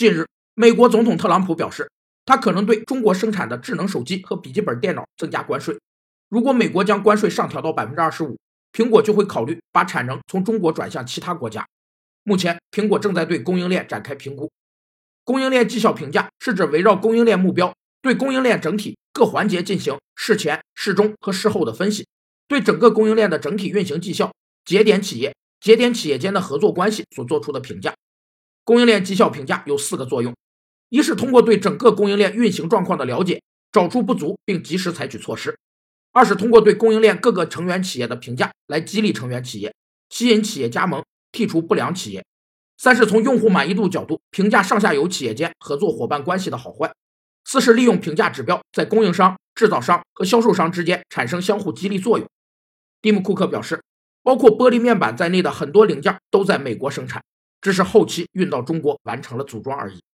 近日，美国总统特朗普表示，他可能对中国生产的智能手机和笔记本电脑增加关税。如果美国将关税上调到百分之二十五，苹果就会考虑把产能从中国转向其他国家。目前，苹果正在对供应链展开评估。供应链绩效评价是指围绕供应链目标，对供应链整体各环节进行事前、事中和事后的分析，对整个供应链的整体运行绩效、节点企业、节点企业间的合作关系所做出的评价。供应链绩效评价有四个作用：一是通过对整个供应链运行状况的了解，找出不足并及时采取措施。二是通过对供应链各个成员企业的评价来激励成员企业，吸引企业加盟，剔除不良企业；三是从用户满意度角度评价上下游企业间合作伙伴关系的好坏；四是利用评价指标在供应商、制造商和销售商之间产生相互激励作用。蒂姆·库克表示，包括玻璃面板在内的很多零件都在美国生产，只是后期运到中国完成了组装而已。